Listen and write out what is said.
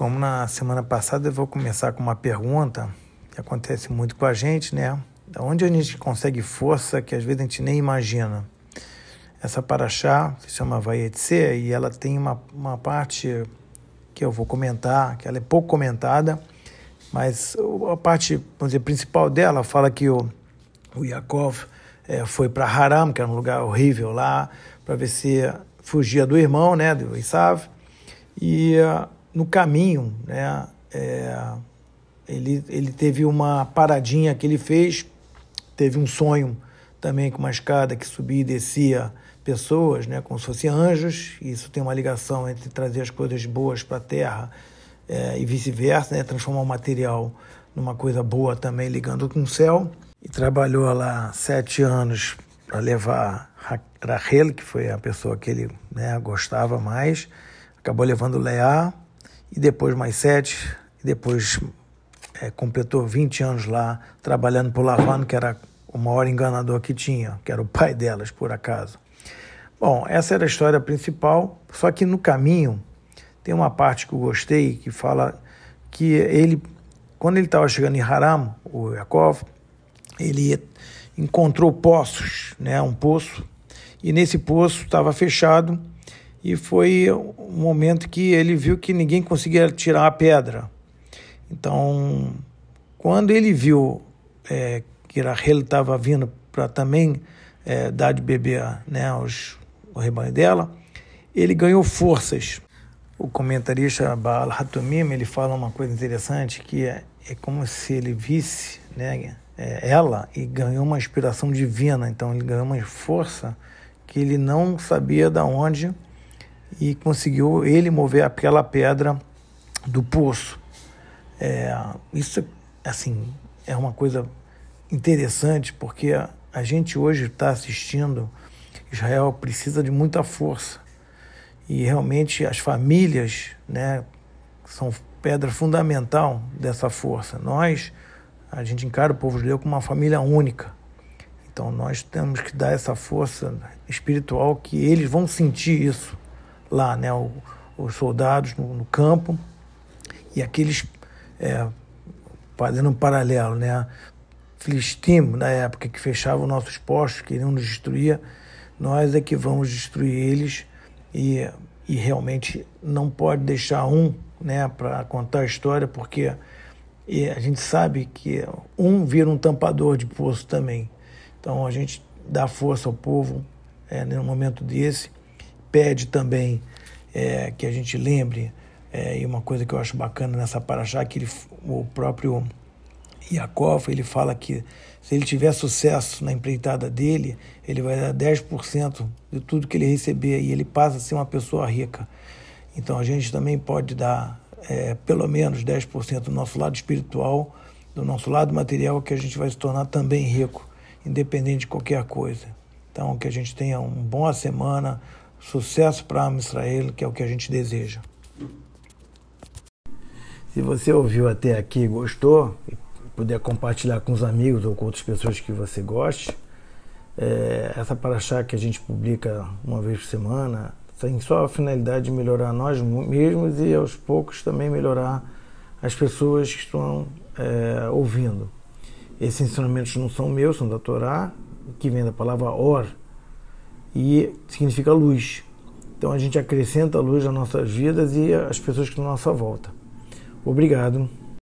como na semana passada, eu vou começar com uma pergunta que acontece muito com a gente, né? Da onde a gente consegue força que às vezes a gente nem imagina. Essa paraxá se chama Vayetse e ela tem uma, uma parte que eu vou comentar, que ela é pouco comentada, mas a parte, vamos dizer, principal dela fala que o, o Yaakov é, foi para Haram, que era um lugar horrível lá, para ver se fugia do irmão, né, do Isav, e uh, no caminho, né, é, ele, ele teve uma paradinha que ele fez, teve um sonho também com uma escada que subia e descia pessoas, né, como se fossem anjos, isso tem uma ligação entre trazer as coisas boas para a terra é, e vice-versa, né, transformar o material numa coisa boa também, ligando com o céu. E trabalhou lá sete anos para levar Rachel, que foi a pessoa que ele né, gostava mais, acabou levando Leá, e depois mais sete, e depois é, completou 20 anos lá trabalhando por Lavano, que era o maior enganador que tinha, que era o pai delas, por acaso. Bom, essa era a história principal, só que no caminho tem uma parte que eu gostei que fala que ele, quando ele estava chegando em Haram, o Yaakov, ele encontrou poços, né, um poço, e nesse poço estava fechado e foi um momento que ele viu que ninguém conseguia tirar a pedra. Então, quando ele viu é, que Rahel estava vindo para também é, dar de beber né, aos, ao rebanho dela, ele ganhou forças. O comentarista Baal Hatumim ele fala uma coisa interessante que é, é como se ele visse né, é, ela e ganhou uma inspiração divina. Então ele ganhou uma força que ele não sabia de onde e conseguiu ele mover aquela pedra do poço. É, isso, assim, é uma coisa interessante porque a gente hoje está assistindo, Israel precisa de muita força e realmente as famílias, né, são pedra fundamental dessa força. Nós, a gente encara o povo judeu como uma família única. Então nós temos que dar essa força espiritual que eles vão sentir isso lá, né, o, os soldados no, no, campo e aqueles é, fazendo um paralelo, né, Filistim na época que fechavam nossos postos, queriam nos destruir, nós é que vamos destruir eles e, e realmente não pode deixar um, né, para contar a história, porque a gente sabe que um vira um tampador de poço também. Então a gente dá força ao povo é, num momento desse pede também é, que a gente lembre, é, e uma coisa que eu acho bacana nessa paraxá, que ele, o próprio Yaakov, ele fala que se ele tiver sucesso na empreitada dele, ele vai dar 10% de tudo que ele receber e ele passa a ser uma pessoa rica. Então a gente também pode dar é, pelo menos 10% do nosso lado espiritual, do nosso lado material, que a gente vai se tornar também rico, independente de qualquer coisa. Então que a gente tenha uma boa semana, Sucesso para a Israel, que é o que a gente deseja. Se você ouviu até aqui e gostou, e puder compartilhar com os amigos ou com outras pessoas que você goste, é, essa paraxá que a gente publica uma vez por semana tem só a finalidade de melhorar nós mesmos e aos poucos também melhorar as pessoas que estão é, ouvindo. Esses ensinamentos não são meus, são da Torá, que vem da palavra or, e significa luz. Então a gente acrescenta luz às nossas vidas e às pessoas que estão à nossa volta. Obrigado.